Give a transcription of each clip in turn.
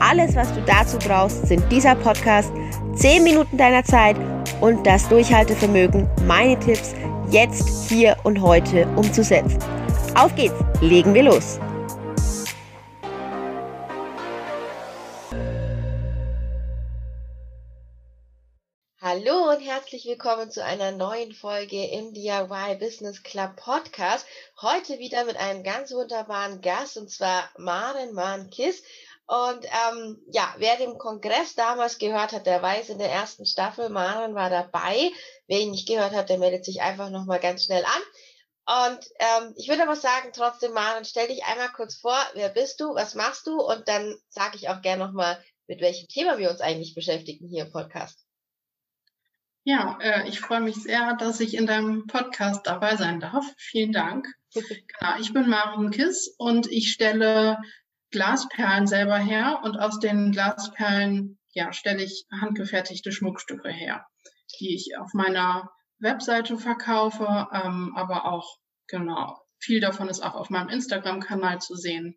Alles, was du dazu brauchst, sind dieser Podcast, 10 Minuten deiner Zeit und das Durchhaltevermögen, meine Tipps jetzt, hier und heute umzusetzen. Auf geht's, legen wir los. Hallo und herzlich willkommen zu einer neuen Folge im DIY Business Club Podcast. Heute wieder mit einem ganz wunderbaren Gast und zwar Maren Mahn-Kiss. Und ähm, ja, wer den Kongress damals gehört hat, der weiß, in der ersten Staffel, Maren war dabei. Wer ihn nicht gehört hat, der meldet sich einfach nochmal ganz schnell an. Und ähm, ich würde aber sagen, trotzdem, Maren, stell dich einmal kurz vor, wer bist du, was machst du? Und dann sage ich auch gerne nochmal, mit welchem Thema wir uns eigentlich beschäftigen hier im Podcast. Ja, äh, ich freue mich sehr, dass ich in deinem Podcast dabei sein darf. Vielen Dank. genau, ich bin Maren Kiss und ich stelle Glasperlen selber her und aus den Glasperlen ja, stelle ich handgefertigte Schmuckstücke her, die ich auf meiner Webseite verkaufe, ähm, aber auch, genau, viel davon ist auch auf meinem Instagram-Kanal zu sehen.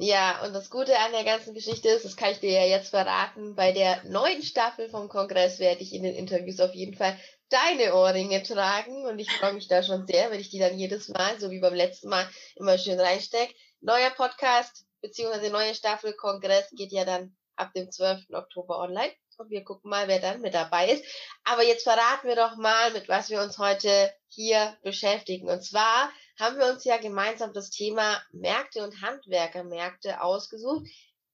Ja, und das Gute an der ganzen Geschichte ist, das kann ich dir ja jetzt verraten, bei der neuen Staffel vom Kongress werde ich in den Interviews auf jeden Fall deine Ohrringe tragen und ich freue mich da schon sehr, wenn ich die dann jedes Mal, so wie beim letzten Mal, immer schön reinstecke. Neuer Podcast, beziehungsweise neue Staffel Kongress geht ja dann ab dem 12. Oktober online. Und wir gucken mal, wer dann mit dabei ist. Aber jetzt verraten wir doch mal, mit was wir uns heute hier beschäftigen. Und zwar haben wir uns ja gemeinsam das Thema Märkte und Handwerkermärkte ausgesucht.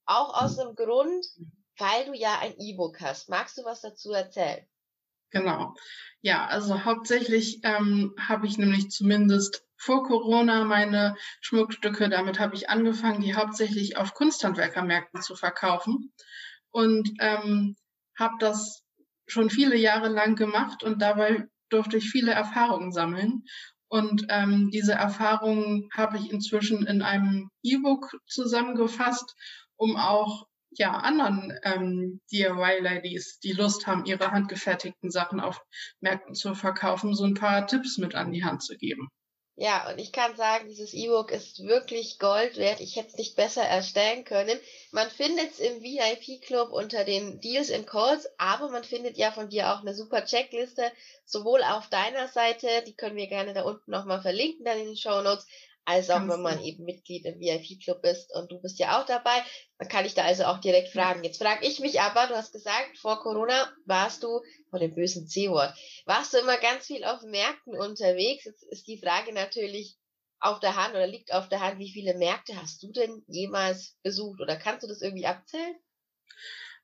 Auch aus einem Grund, weil du ja ein E-Book hast. Magst du was dazu erzählen? Genau. Ja, also hauptsächlich ähm, habe ich nämlich zumindest vor Corona meine Schmuckstücke, damit habe ich angefangen, die hauptsächlich auf Kunsthandwerkermärkten zu verkaufen und ähm, habe das schon viele Jahre lang gemacht und dabei durfte ich viele Erfahrungen sammeln. Und ähm, diese Erfahrungen habe ich inzwischen in einem E-Book zusammengefasst, um auch ja, anderen ähm, DIY-Ladies, die Lust haben, ihre handgefertigten Sachen auf Märkten zu verkaufen, so ein paar Tipps mit an die Hand zu geben. Ja, und ich kann sagen, dieses E-Book ist wirklich Gold wert. Ich hätte es nicht besser erstellen können. Man findet es im VIP-Club unter den Deals and Calls, aber man findet ja von dir auch eine super Checkliste, sowohl auf deiner Seite, die können wir gerne da unten nochmal verlinken, dann in den Show Notes, als auch wenn man eben Mitglied im VIP-Club ist und du bist ja auch dabei, dann kann ich da also auch direkt fragen. Jetzt frage ich mich aber, du hast gesagt, vor Corona warst du, vor dem bösen C-Wort, warst du immer ganz viel auf Märkten unterwegs. Jetzt ist die Frage natürlich auf der Hand oder liegt auf der Hand, wie viele Märkte hast du denn jemals besucht oder kannst du das irgendwie abzählen?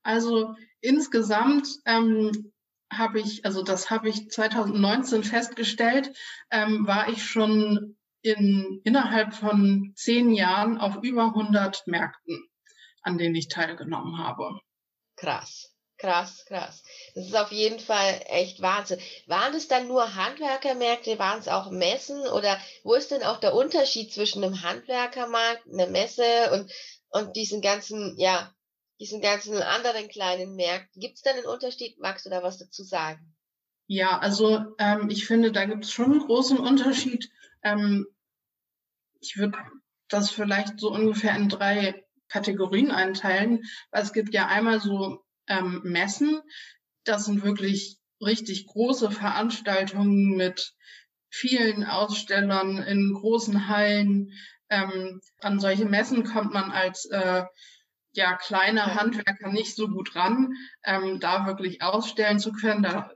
Also insgesamt ähm, habe ich, also das habe ich 2019 festgestellt, ähm, war ich schon in, innerhalb von zehn Jahren auf über 100 Märkten, an denen ich teilgenommen habe. Krass, krass, krass. Das ist auf jeden Fall echt Wahnsinn. Waren es dann nur Handwerkermärkte, waren es auch Messen oder wo ist denn auch der Unterschied zwischen einem Handwerkermarkt, einer Messe und, und diesen ganzen, ja, diesen ganzen anderen kleinen Märkten? Gibt es da einen Unterschied? Magst du da was dazu sagen? Ja, also ähm, ich finde, da gibt es schon einen großen Unterschied. Ähm, ich würde das vielleicht so ungefähr in drei Kategorien einteilen. Es gibt ja einmal so ähm, Messen, das sind wirklich richtig große Veranstaltungen mit vielen Ausstellern in großen Hallen. Ähm, an solche Messen kommt man als äh, ja, kleiner Handwerker nicht so gut ran, ähm, da wirklich ausstellen zu können. Da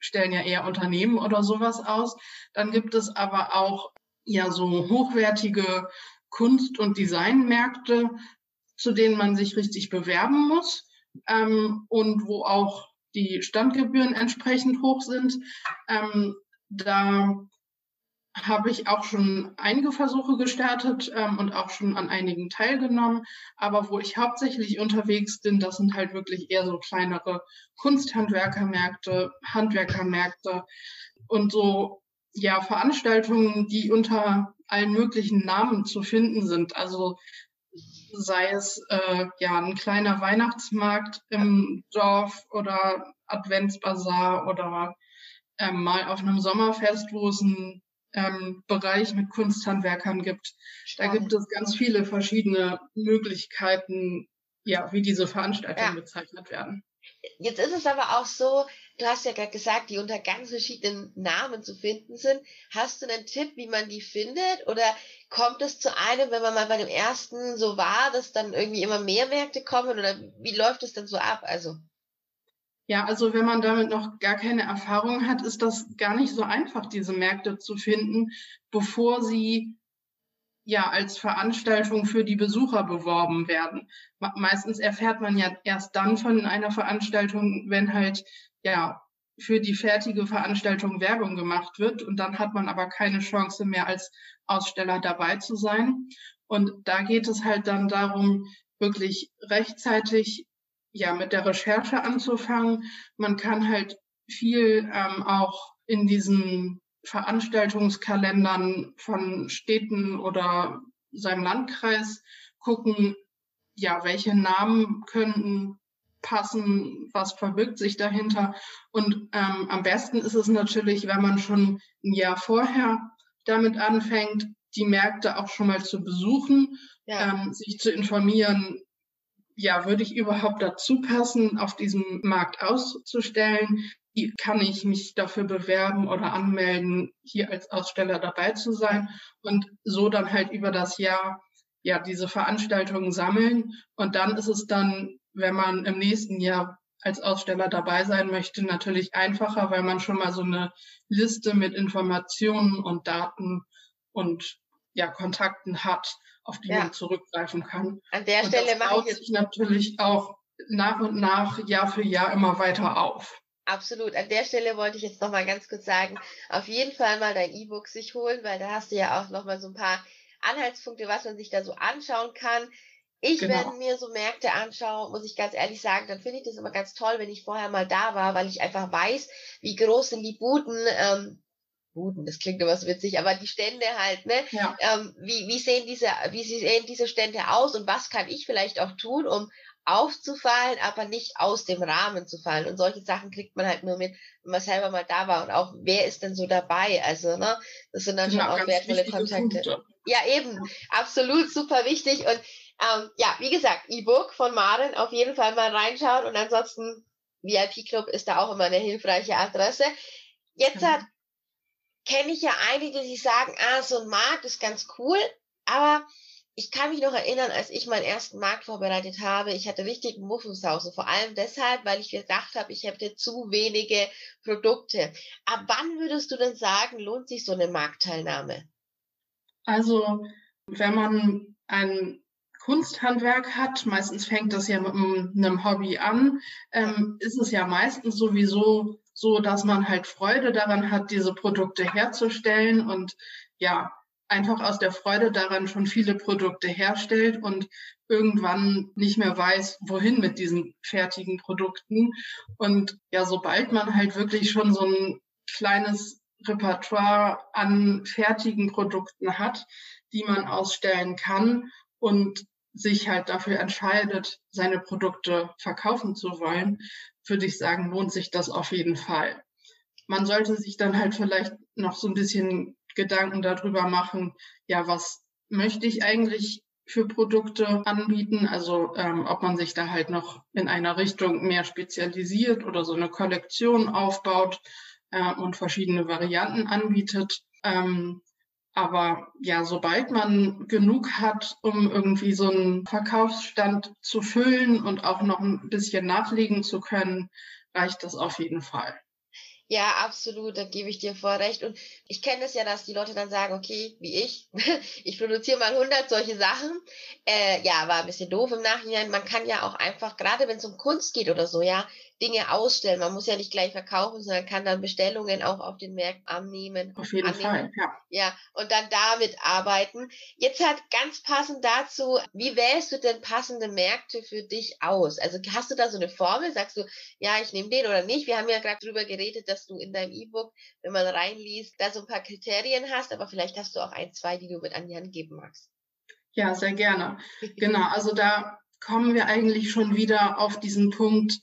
stellen ja eher Unternehmen oder sowas aus. Dann gibt es aber auch ja so hochwertige Kunst- und Designmärkte, zu denen man sich richtig bewerben muss ähm, und wo auch die Standgebühren entsprechend hoch sind. Ähm, da habe ich auch schon einige Versuche gestartet ähm, und auch schon an einigen teilgenommen. Aber wo ich hauptsächlich unterwegs bin, das sind halt wirklich eher so kleinere Kunsthandwerkermärkte, Handwerkermärkte und so ja Veranstaltungen, die unter allen möglichen Namen zu finden sind. Also sei es äh, ja ein kleiner Weihnachtsmarkt im Dorf oder Adventsbazar oder ähm, mal auf einem Sommerfest, wo es ein ähm, Bereich mit Kunsthandwerkern gibt. Spannend. Da gibt es ganz viele verschiedene Möglichkeiten, ja, wie diese Veranstaltungen ja. bezeichnet werden. Jetzt ist es aber auch so, du hast ja gerade gesagt, die unter ganz verschiedenen Namen zu finden sind. Hast du einen Tipp, wie man die findet? Oder kommt es zu einem, wenn man mal bei dem ersten so war, dass dann irgendwie immer mehr Märkte kommen? Oder wie läuft es denn so ab? Also. Ja, also wenn man damit noch gar keine Erfahrung hat, ist das gar nicht so einfach, diese Märkte zu finden, bevor sie ja als Veranstaltung für die Besucher beworben werden. Meistens erfährt man ja erst dann von einer Veranstaltung, wenn halt ja für die fertige Veranstaltung Werbung gemacht wird und dann hat man aber keine Chance mehr als Aussteller dabei zu sein. Und da geht es halt dann darum, wirklich rechtzeitig ja, mit der Recherche anzufangen. Man kann halt viel ähm, auch in diesen Veranstaltungskalendern von Städten oder seinem Landkreis gucken, ja, welche Namen könnten passen, was verbirgt sich dahinter. Und ähm, am besten ist es natürlich, wenn man schon ein Jahr vorher damit anfängt, die Märkte auch schon mal zu besuchen, ja. ähm, sich zu informieren, ja, würde ich überhaupt dazu passen, auf diesem Markt auszustellen? Wie kann ich mich dafür bewerben oder anmelden, hier als Aussteller dabei zu sein? Und so dann halt über das Jahr ja diese Veranstaltungen sammeln. Und dann ist es dann, wenn man im nächsten Jahr als Aussteller dabei sein möchte, natürlich einfacher, weil man schon mal so eine Liste mit Informationen und Daten und ja, Kontakten hat, auf die ja. man zurückgreifen kann. An der und Stelle mache ich sich natürlich auch nach und nach, Jahr für Jahr immer weiter auf. Absolut. An der Stelle wollte ich jetzt noch mal ganz kurz sagen, auf jeden Fall mal dein E-Book sich holen, weil da hast du ja auch noch mal so ein paar Anhaltspunkte, was man sich da so anschauen kann. Ich, genau. wenn mir so Märkte anschaue, muss ich ganz ehrlich sagen, dann finde ich das immer ganz toll, wenn ich vorher mal da war, weil ich einfach weiß, wie groß sind die Buden, ähm, Buden, das klingt immer so witzig, aber die Stände halt, ne? Ja. Ähm, wie, wie sehen diese, wie sehen diese Stände aus und was kann ich vielleicht auch tun, um aufzufallen, aber nicht aus dem Rahmen zu fallen. Und solche Sachen kriegt man halt nur mit, wenn man selber mal da war und auch, wer ist denn so dabei? Also, ne, das sind dann genau, schon auch wertvolle Kontakte. Punkte. Ja, eben, absolut super wichtig. Und ähm, ja, wie gesagt, E-Book von Maren auf jeden Fall mal reinschauen und ansonsten VIP Club ist da auch immer eine hilfreiche Adresse. Jetzt hat kenne ich ja einige, die sagen, ah, so ein Markt ist ganz cool, aber ich kann mich noch erinnern, als ich meinen ersten Markt vorbereitet habe, ich hatte richtig Muffensauce, vor allem deshalb, weil ich gedacht habe, ich hätte zu wenige Produkte. Ab wann würdest du denn sagen, lohnt sich so eine Marktteilnahme? Also, wenn man ein Kunsthandwerk hat, meistens fängt das ja mit einem Hobby an, ähm, ist es ja meistens sowieso so dass man halt Freude daran hat, diese Produkte herzustellen und ja, einfach aus der Freude daran schon viele Produkte herstellt und irgendwann nicht mehr weiß, wohin mit diesen fertigen Produkten. Und ja, sobald man halt wirklich schon so ein kleines Repertoire an fertigen Produkten hat, die man ausstellen kann und sich halt dafür entscheidet, seine Produkte verkaufen zu wollen, würde ich sagen, lohnt sich das auf jeden Fall. Man sollte sich dann halt vielleicht noch so ein bisschen Gedanken darüber machen, ja, was möchte ich eigentlich für Produkte anbieten? Also ähm, ob man sich da halt noch in einer Richtung mehr spezialisiert oder so eine Kollektion aufbaut äh, und verschiedene Varianten anbietet. Ähm, aber ja, sobald man genug hat, um irgendwie so einen Verkaufsstand zu füllen und auch noch ein bisschen nachlegen zu können, reicht das auf jeden Fall. Ja, absolut, da gebe ich dir vor recht. Und ich kenne es ja, dass die Leute dann sagen, okay, wie ich, ich produziere mal 100 solche Sachen. Äh, ja, war ein bisschen doof im Nachhinein. Man kann ja auch einfach, gerade wenn es um Kunst geht oder so, ja, Dinge ausstellen. Man muss ja nicht gleich verkaufen, sondern kann dann Bestellungen auch auf den Märkten annehmen. Auf jeden annehmen. Fall, ja. Ja, und dann damit arbeiten. Jetzt hat ganz passend dazu, wie wählst du denn passende Märkte für dich aus? Also hast du da so eine Formel? Sagst du, ja, ich nehme den oder nicht? Wir haben ja gerade drüber geredet, dass du in deinem E-Book, wenn man reinliest, da so ein paar Kriterien hast, aber vielleicht hast du auch ein, zwei, die du mit an die Hand geben magst. Ja, sehr gerne. Genau, also da kommen wir eigentlich schon wieder auf diesen Punkt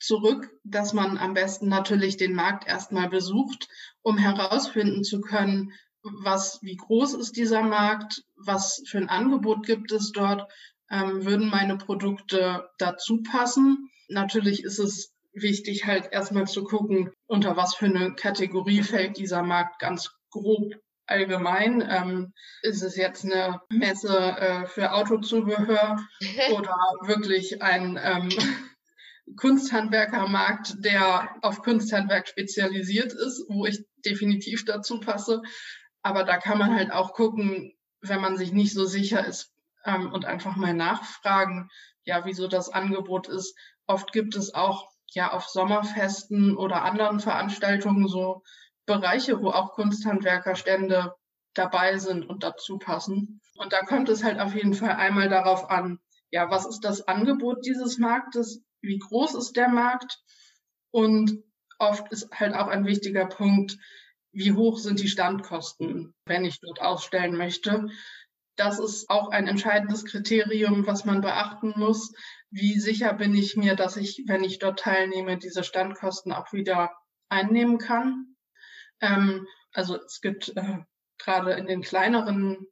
zurück, dass man am besten natürlich den Markt erstmal besucht, um herausfinden zu können, was, wie groß ist dieser Markt, was für ein Angebot gibt es dort, ähm, würden meine Produkte dazu passen. Natürlich ist es wichtig, halt erstmal zu gucken, unter was für eine Kategorie fällt dieser Markt ganz grob allgemein. Ähm, ist es jetzt eine Messe äh, für Autozubehör oder wirklich ein ähm, Kunsthandwerkermarkt, der auf Kunsthandwerk spezialisiert ist, wo ich definitiv dazu passe. Aber da kann man halt auch gucken, wenn man sich nicht so sicher ist ähm, und einfach mal nachfragen, ja, wieso das Angebot ist. Oft gibt es auch ja auf Sommerfesten oder anderen Veranstaltungen so Bereiche, wo auch Kunsthandwerkerstände dabei sind und dazu passen. Und da kommt es halt auf jeden Fall einmal darauf an, ja, was ist das Angebot dieses Marktes? Wie groß ist der Markt? Und oft ist halt auch ein wichtiger Punkt, wie hoch sind die Standkosten, wenn ich dort ausstellen möchte. Das ist auch ein entscheidendes Kriterium, was man beachten muss. Wie sicher bin ich mir, dass ich, wenn ich dort teilnehme, diese Standkosten auch wieder einnehmen kann? Ähm, also es gibt äh, gerade in den kleineren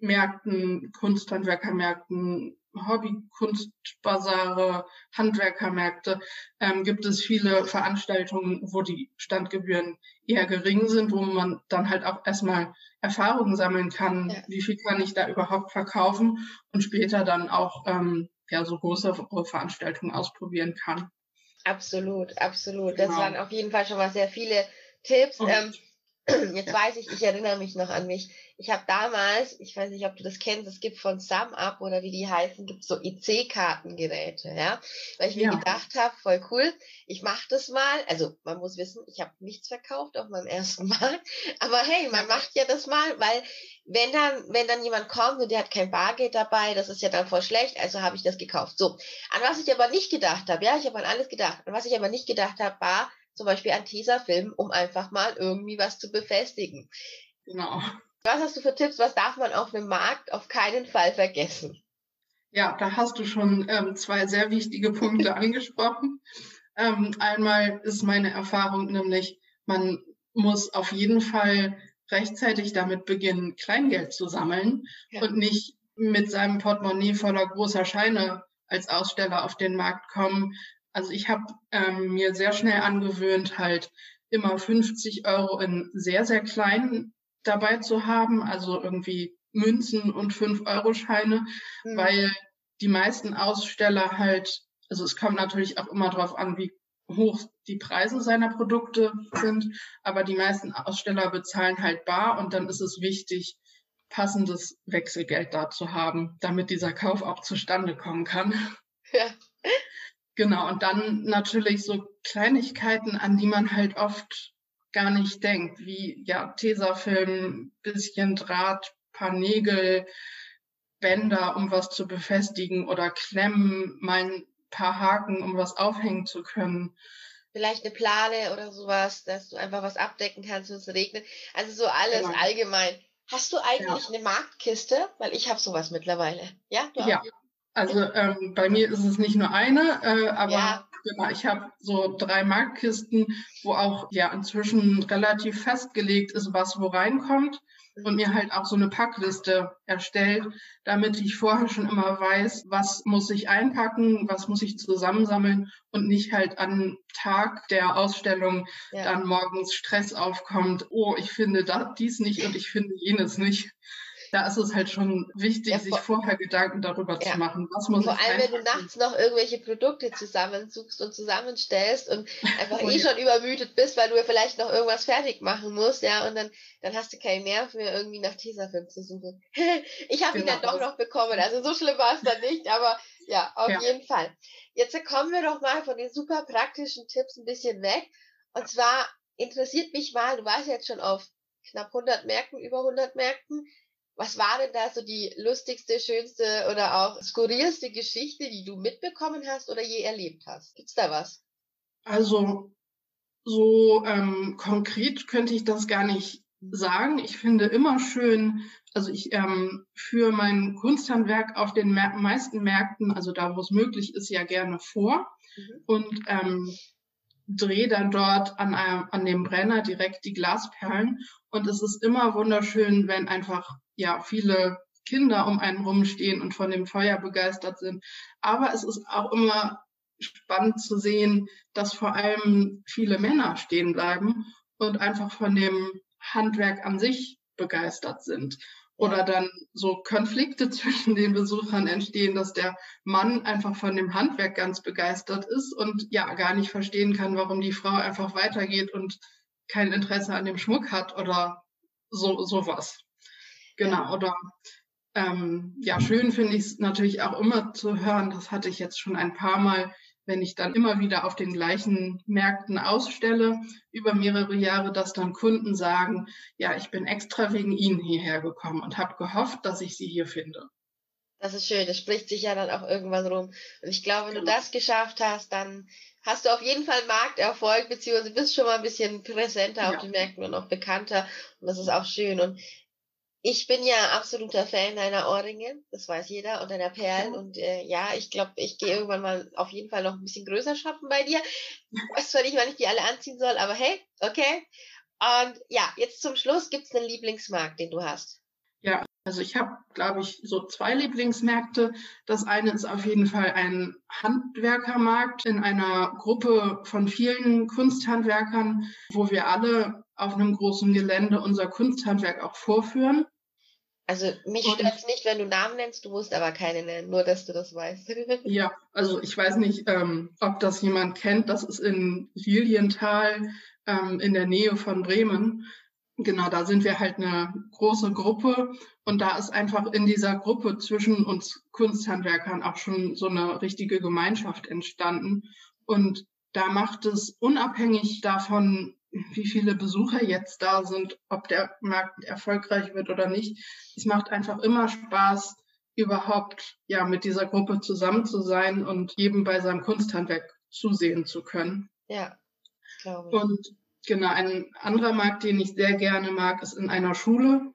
Märkten, Kunsthandwerkermärkten, Hobbykunstbasare, Handwerkermärkte, ähm, gibt es viele Veranstaltungen, wo die Standgebühren eher gering sind, wo man dann halt auch erstmal Erfahrungen sammeln kann, ja. wie viel kann ich da überhaupt verkaufen und später dann auch ähm, ja so große Veranstaltungen ausprobieren kann. Absolut, absolut. Das genau. waren auf jeden Fall schon mal sehr viele Tipps. Ähm, jetzt weiß ich, ich erinnere mich noch an mich. Ich habe damals, ich weiß nicht, ob du das kennst, es gibt von SumUp oder wie die heißen, gibt so IC-Kartengeräte, ja. Weil ich mir ja. gedacht habe, voll cool, ich mache das mal. Also man muss wissen, ich habe nichts verkauft auf meinem ersten Mal. Aber hey, man macht ja das mal, weil wenn dann, wenn dann jemand kommt und der hat kein Bargeld dabei, das ist ja dann voll schlecht, also habe ich das gekauft. So, an was ich aber nicht gedacht habe, ja, ich habe an alles gedacht. An was ich aber nicht gedacht habe, war, zum Beispiel ein Tesafilm, um einfach mal irgendwie was zu befestigen. Genau. Was hast du für Tipps? Was darf man auf einem Markt auf keinen Fall vergessen? Ja, da hast du schon ähm, zwei sehr wichtige Punkte angesprochen. Ähm, einmal ist meine Erfahrung nämlich, man muss auf jeden Fall rechtzeitig damit beginnen, Kleingeld zu sammeln ja. und nicht mit seinem Portemonnaie voller großer Scheine als Aussteller auf den Markt kommen, also ich habe ähm, mir sehr schnell angewöhnt, halt immer 50 Euro in sehr, sehr kleinen dabei zu haben, also irgendwie Münzen und 5-Euro-Scheine, mhm. weil die meisten Aussteller halt, also es kommt natürlich auch immer darauf an, wie hoch die Preise seiner Produkte sind, aber die meisten Aussteller bezahlen halt bar und dann ist es wichtig, passendes Wechselgeld da zu haben, damit dieser Kauf auch zustande kommen kann. Ja. Genau, und dann natürlich so Kleinigkeiten, an die man halt oft gar nicht denkt, wie ja Tesafilm, bisschen Draht, paar Nägel, Bänder, um was zu befestigen oder Klemmen, mal ein paar Haken, um was aufhängen zu können. Vielleicht eine Plane oder sowas, dass du einfach was abdecken kannst, wenn es regnet. Also so alles genau. allgemein. Hast du eigentlich ja. eine Marktkiste? Weil ich habe sowas mittlerweile. Ja, du ja. Also ähm, bei mir ist es nicht nur eine, äh, aber ja. genau, ich habe so drei Marktkisten, wo auch ja inzwischen relativ festgelegt ist, was wo reinkommt und mir halt auch so eine Packliste erstellt, damit ich vorher schon immer weiß, was muss ich einpacken, was muss ich zusammensammeln und nicht halt am Tag der Ausstellung ja. dann morgens Stress aufkommt, oh, ich finde da, dies nicht und ich finde jenes nicht. Da ist es halt schon wichtig, ja, sich vorher Gedanken darüber ja. zu machen, was muss Vor allem, wenn du nachts noch irgendwelche Produkte zusammensuchst und zusammenstellst und einfach oh, eh ja. schon übermüdet bist, weil du ja vielleicht noch irgendwas fertig machen musst, ja, und dann, dann hast du keinen Nerv mehr, irgendwie nach Tesafilm zu suchen. ich habe genau. ihn dann doch noch bekommen, also so schlimm war es dann nicht, aber ja, auf jeden Fall. Jetzt kommen wir doch mal von den super praktischen Tipps ein bisschen weg. Und zwar interessiert mich mal, du warst jetzt schon auf knapp 100 Märkten, über 100 Märkten. Was war denn da so die lustigste, schönste oder auch skurrilste Geschichte, die du mitbekommen hast oder je erlebt hast? Gibt's da was? Also so ähm, konkret könnte ich das gar nicht sagen. Ich finde immer schön, also ich ähm, führe mein Kunsthandwerk auf den meisten Märkten, also da, wo es möglich ist, ja gerne vor mhm. und ähm, drehe dann dort an, einem, an dem Brenner direkt die Glasperlen. Und es ist immer wunderschön, wenn einfach ja viele Kinder um einen rumstehen und von dem Feuer begeistert sind. Aber es ist auch immer spannend zu sehen, dass vor allem viele Männer stehen bleiben und einfach von dem Handwerk an sich begeistert sind. Oder dann so Konflikte zwischen den Besuchern entstehen, dass der Mann einfach von dem Handwerk ganz begeistert ist und ja gar nicht verstehen kann, warum die Frau einfach weitergeht und kein Interesse an dem Schmuck hat oder so sowas. Genau. Oder ähm, ja, schön finde ich es natürlich auch immer zu hören. Das hatte ich jetzt schon ein paar Mal, wenn ich dann immer wieder auf den gleichen Märkten ausstelle über mehrere Jahre, dass dann Kunden sagen, ja, ich bin extra wegen Ihnen hierher gekommen und habe gehofft, dass ich Sie hier finde. Das ist schön, das spricht sich ja dann auch irgendwann rum. Und ich glaube, wenn genau. du das geschafft hast, dann hast du auf jeden Fall Markterfolg, beziehungsweise bist schon mal ein bisschen präsenter ja. auf den Märkten und auch bekannter. Und das ist auch schön. Und ich bin ja absoluter Fan deiner Ohrringe, das weiß jeder, und deiner Perlen. Und äh, ja, ich glaube, ich gehe irgendwann mal auf jeden Fall noch ein bisschen größer shoppen bei dir. Ich weiß zwar nicht, wann ich die alle anziehen soll, aber hey, okay. Und ja, jetzt zum Schluss, gibt es einen Lieblingsmarkt, den du hast? Ja, also ich habe, glaube ich, so zwei Lieblingsmärkte. Das eine ist auf jeden Fall ein Handwerkermarkt in einer Gruppe von vielen Kunsthandwerkern, wo wir alle auf einem großen Gelände unser Kunsthandwerk auch vorführen. Also mich stört es nicht, wenn du Namen nennst, du musst aber keine nennen, nur dass du das weißt. ja, also ich weiß nicht, ähm, ob das jemand kennt. Das ist in Lilienthal ähm, in der Nähe von Bremen. Genau, da sind wir halt eine große Gruppe und da ist einfach in dieser Gruppe zwischen uns Kunsthandwerkern auch schon so eine richtige Gemeinschaft entstanden. Und da macht es unabhängig davon, wie viele Besucher jetzt da sind, ob der Markt erfolgreich wird oder nicht. Es macht einfach immer Spaß, überhaupt ja mit dieser Gruppe zusammen zu sein und jedem bei seinem Kunsthandwerk zusehen zu können. Ja, glaube ich. Und genau, ein anderer Markt, den ich sehr gerne mag, ist in einer Schule.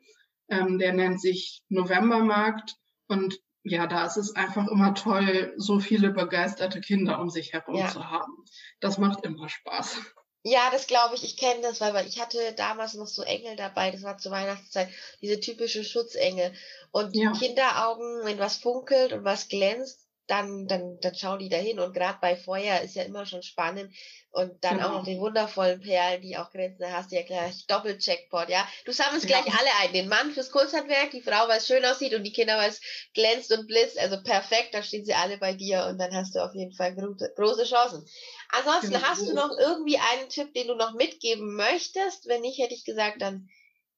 Ähm, der nennt sich Novembermarkt. Und ja, da ist es einfach immer toll, so viele begeisterte Kinder um sich herum ja. zu haben. Das macht immer Spaß. Ja, das glaube ich. Ich kenne das, weil ich hatte damals noch so Engel dabei. Das war zur Weihnachtszeit. Diese typische Schutzengel. Und ja. Kinderaugen, wenn was funkelt und was glänzt, dann, dann, dann schauen die dahin. Und gerade bei Feuer ist ja immer schon spannend. Und dann genau. auch noch den wundervollen Perlen, die auch glänzen. Da hast du ja gleich Doppel-Checkpot, ja. Du sammelst ja. gleich alle ein. Den Mann fürs Kurzhandwerk, die Frau, weil es schön aussieht und die Kinder, weil es glänzt und blitzt. Also perfekt, dann stehen sie alle bei dir und dann hast du auf jeden Fall große Chancen. Ansonsten genau. hast du noch irgendwie einen Tipp, den du noch mitgeben möchtest? Wenn nicht, hätte ich gesagt, dann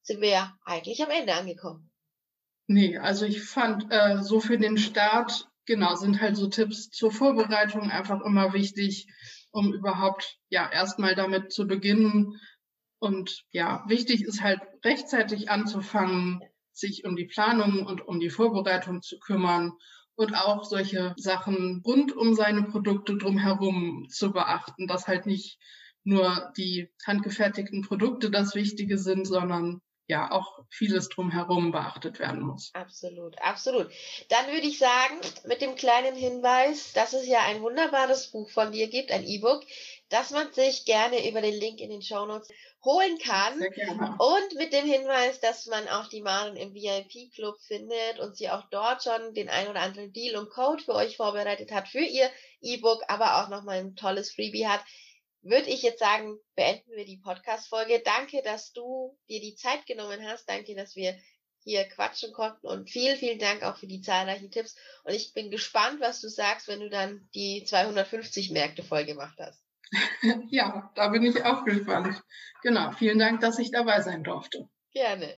sind wir ja eigentlich am Ende angekommen. Nee, also ich fand äh, so für den Start genau, sind halt so Tipps zur Vorbereitung einfach immer wichtig, um überhaupt ja erstmal damit zu beginnen. Und ja, wichtig ist halt rechtzeitig anzufangen, sich um die Planung und um die Vorbereitung zu kümmern und auch solche Sachen rund um seine Produkte drumherum zu beachten, dass halt nicht nur die handgefertigten Produkte das Wichtige sind, sondern ja auch vieles drumherum beachtet werden muss. Absolut, absolut. Dann würde ich sagen, mit dem kleinen Hinweis, dass es ja ein wunderbares Buch von dir gibt, ein E-Book, das man sich gerne über den Link in den Show Notes holen kann. Und mit dem Hinweis, dass man auch die Maren im VIP-Club findet und sie auch dort schon den ein oder anderen Deal und Code für euch vorbereitet hat für ihr E-Book, aber auch nochmal ein tolles Freebie hat würde ich jetzt sagen, beenden wir die Podcast-Folge. Danke, dass du dir die Zeit genommen hast. Danke, dass wir hier quatschen konnten und vielen, vielen Dank auch für die zahlreichen Tipps. Und ich bin gespannt, was du sagst, wenn du dann die 250 Märkte voll gemacht hast. Ja, da bin ich auch gespannt. Genau, vielen Dank, dass ich dabei sein durfte. Gerne.